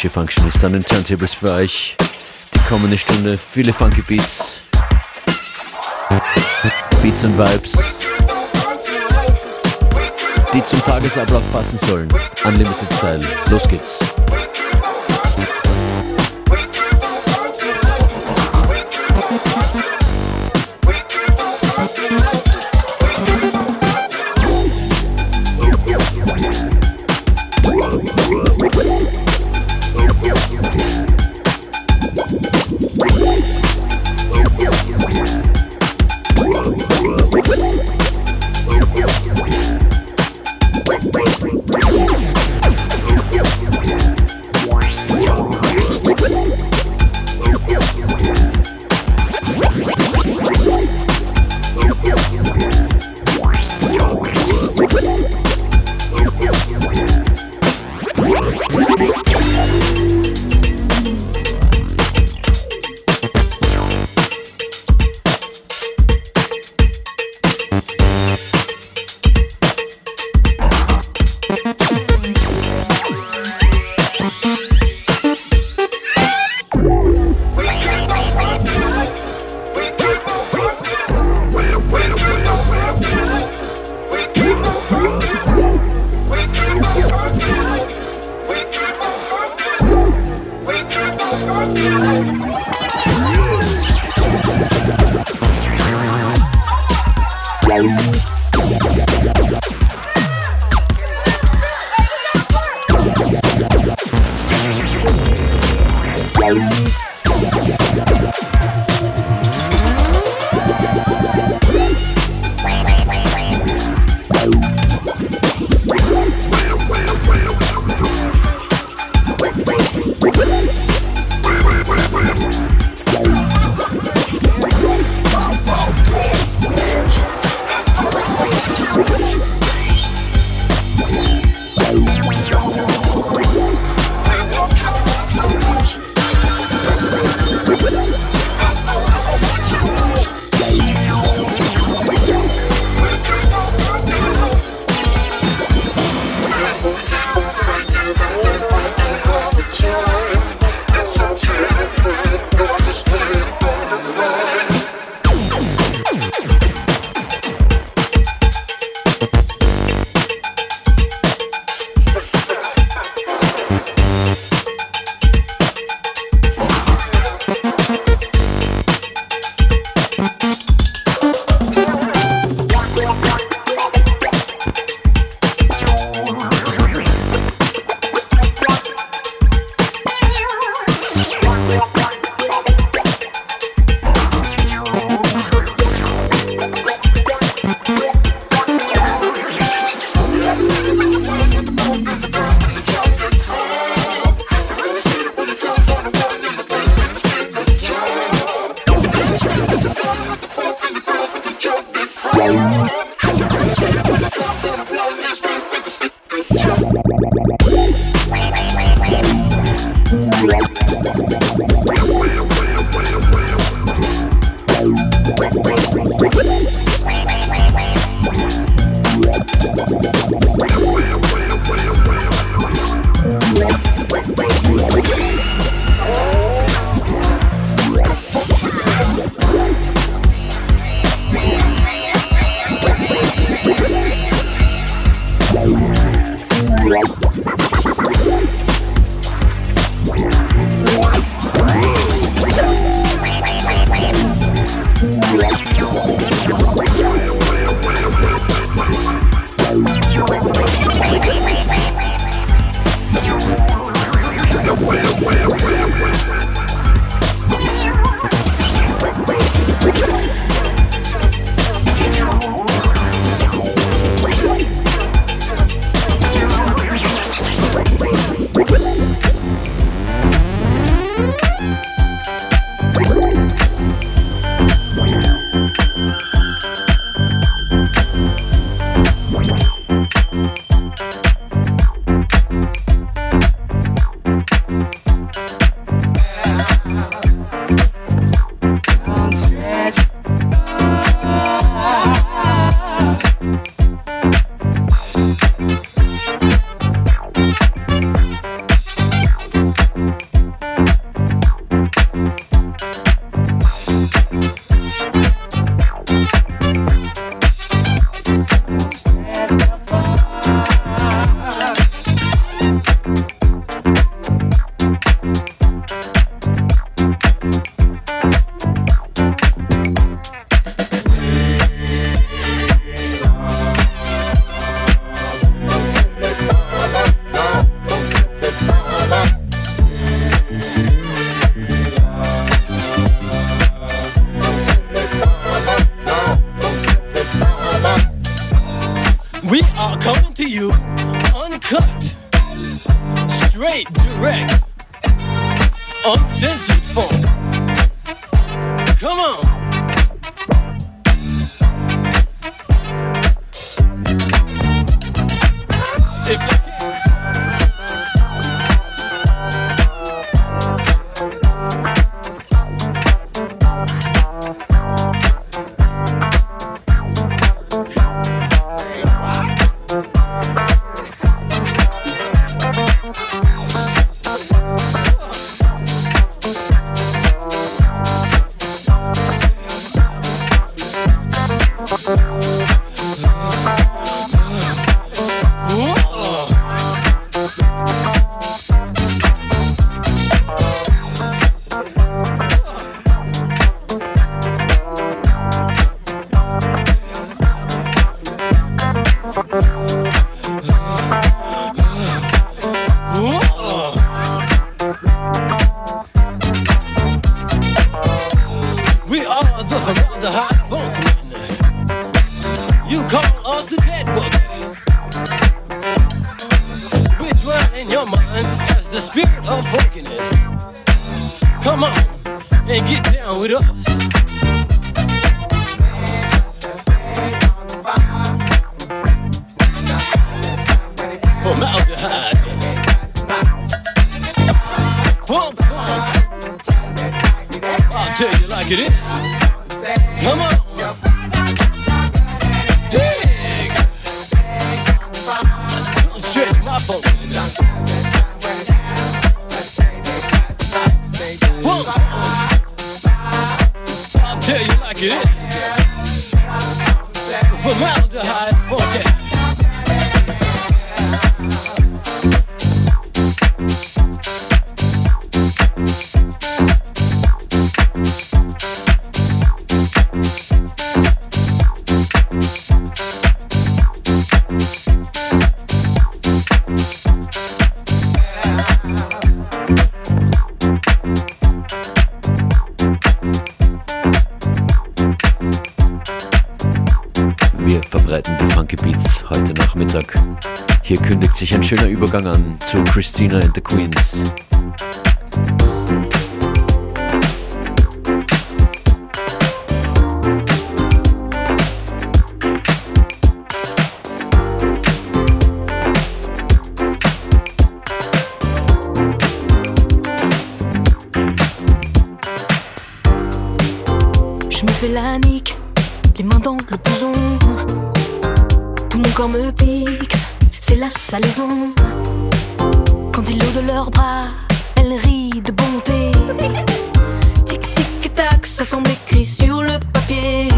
DJ Function ist an den Turntables für euch. Die kommende Stunde viele funky Beats. Beats und Vibes. Die zum Tagesablauf passen sollen. Unlimited Style. Los geht's. Übergang an zu Christina and the Queens. La salaison. Quand ils l'eau de leurs bras, elle rit de bonté. Tic tic tac, ça semble écrit sur le papier.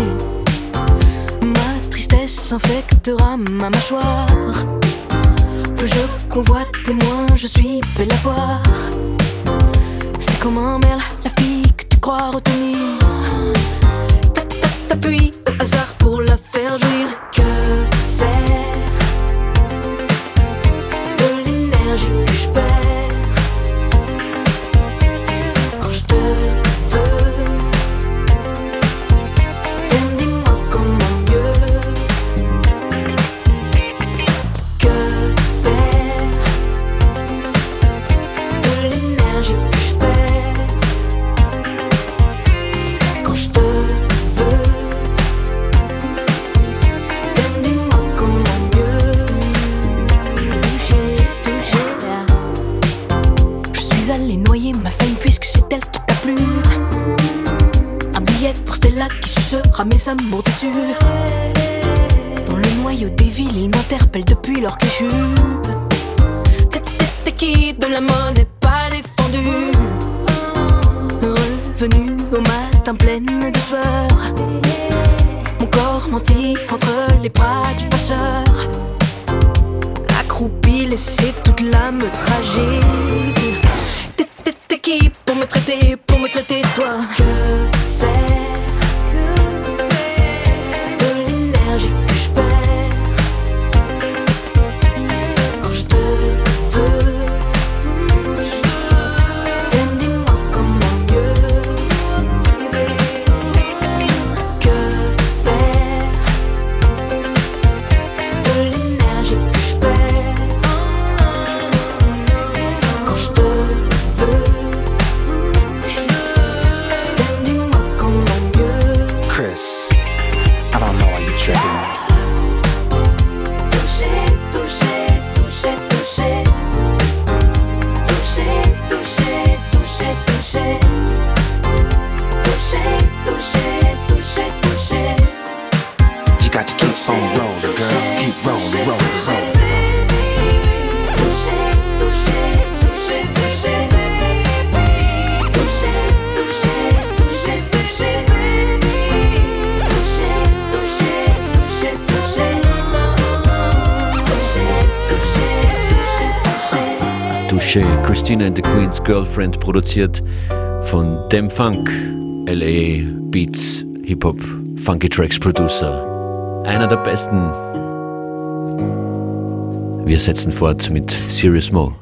Ma tristesse infectera ma mâchoire. Plus je convoite et moins je suis belle à voir. C'est comme un merle, la fille que tu crois retenir. T'appuies au hasard pour la faire jouir. Mes amours déçus. Dans le noyau des villes, ils m'interpellent depuis leur quichue. T'es qui de la monnaie pas défendue. Revenu au matin pleine de sueur. Mon corps menti entre les bras du passeur. Accroupi, laissé toute l'âme tragique. T'es qui pour me traiter, pour me traiter toi? Touché, Christina and the Queen's Girlfriend, produziert von Dem Funk, LA Beats, Hip-Hop, Funky Tracks Producer. Einer der besten. Wir setzen fort mit Serious Mo.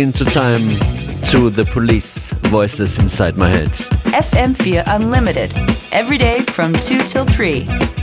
Into time to the police voices inside my head. FM4 Unlimited, every day from 2 till 3.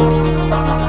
Música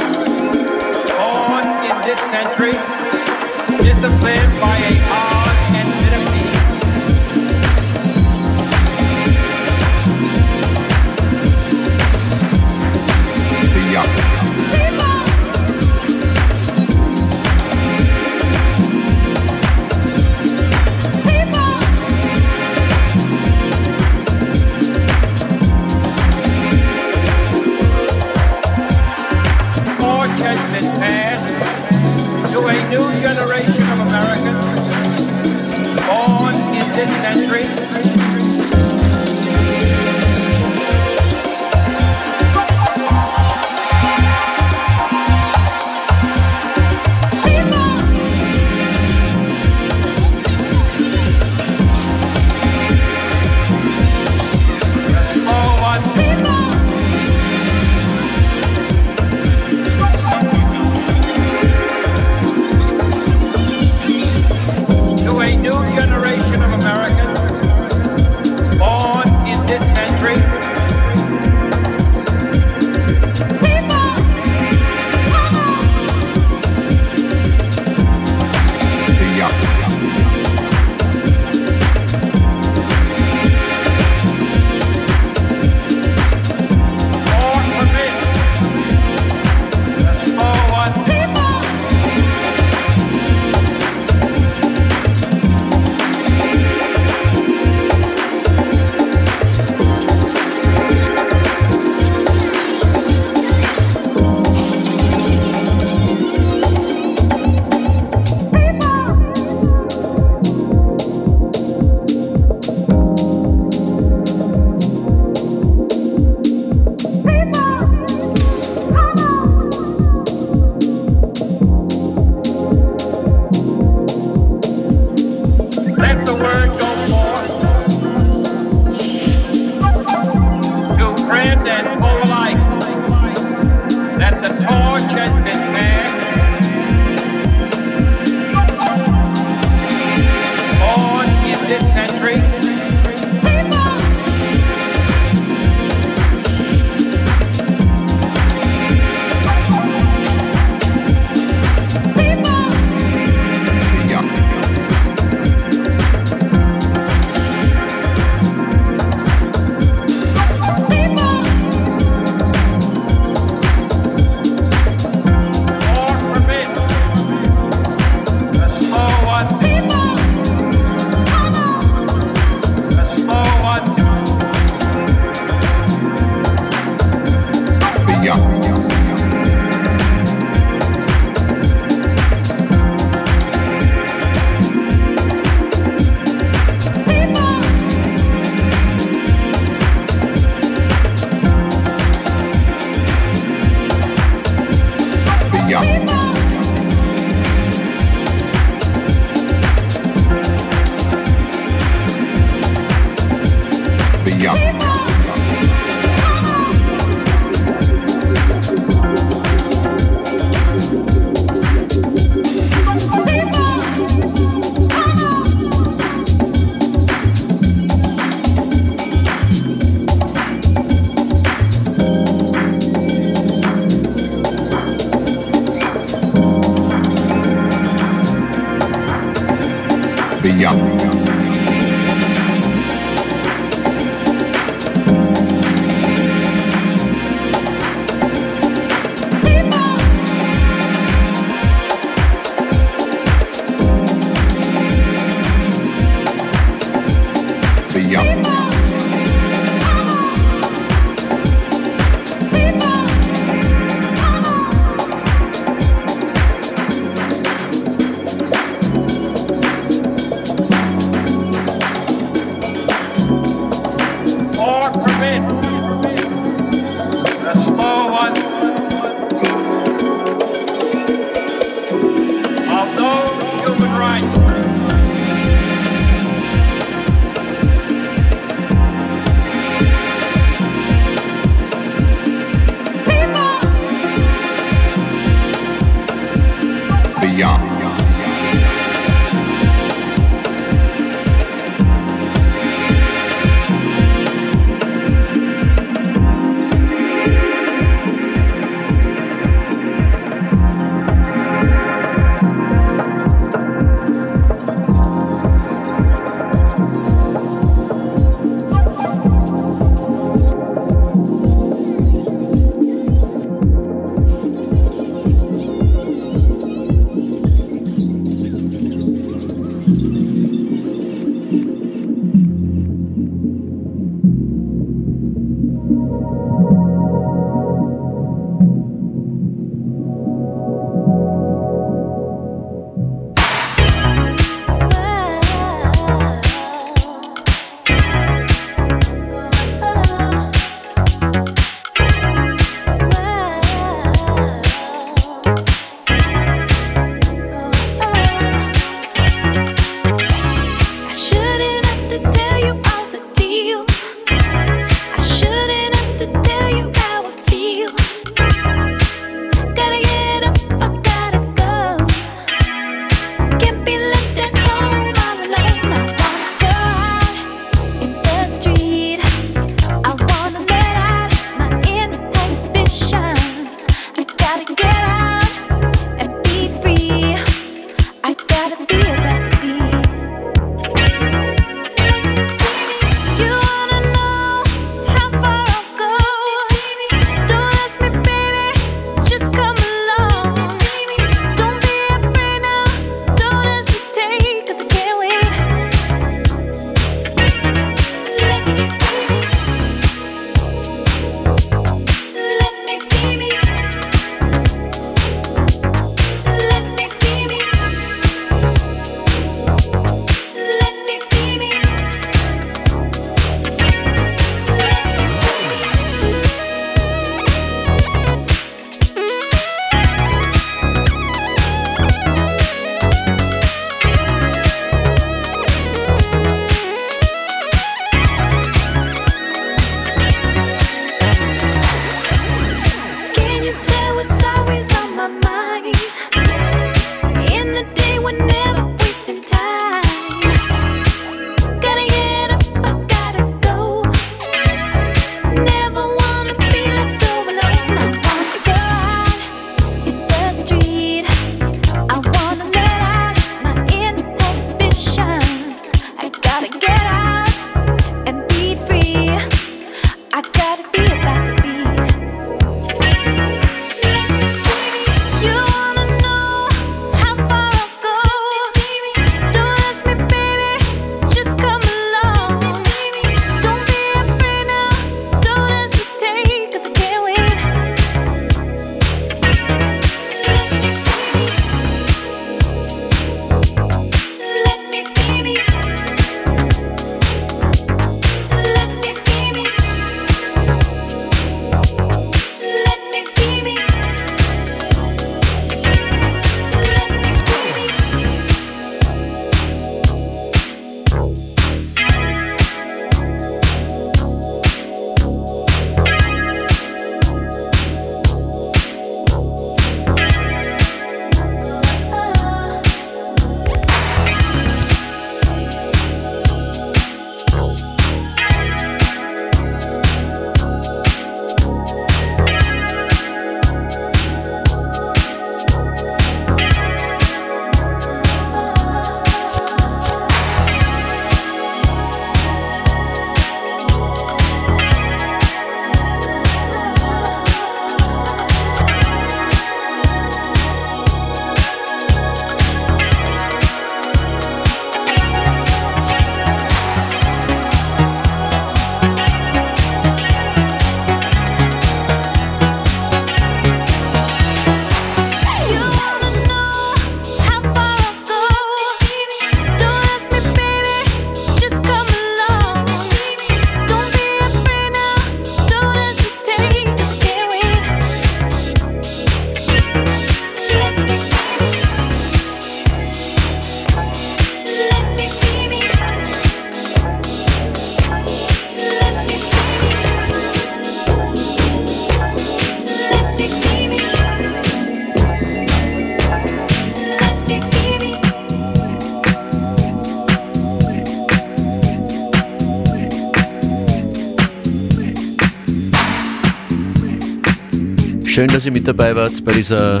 Schön, dass ihr mit dabei wart bei dieser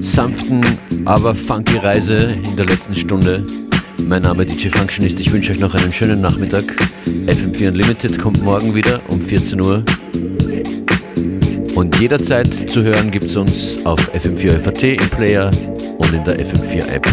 sanften, aber funky Reise in der letzten Stunde. Mein Name ist DJ Functionist. Ich wünsche euch noch einen schönen Nachmittag. FM4 Unlimited kommt morgen wieder um 14 Uhr. Und jederzeit zu hören gibt es uns auf FM4 FAT im Player und in der FM4 App.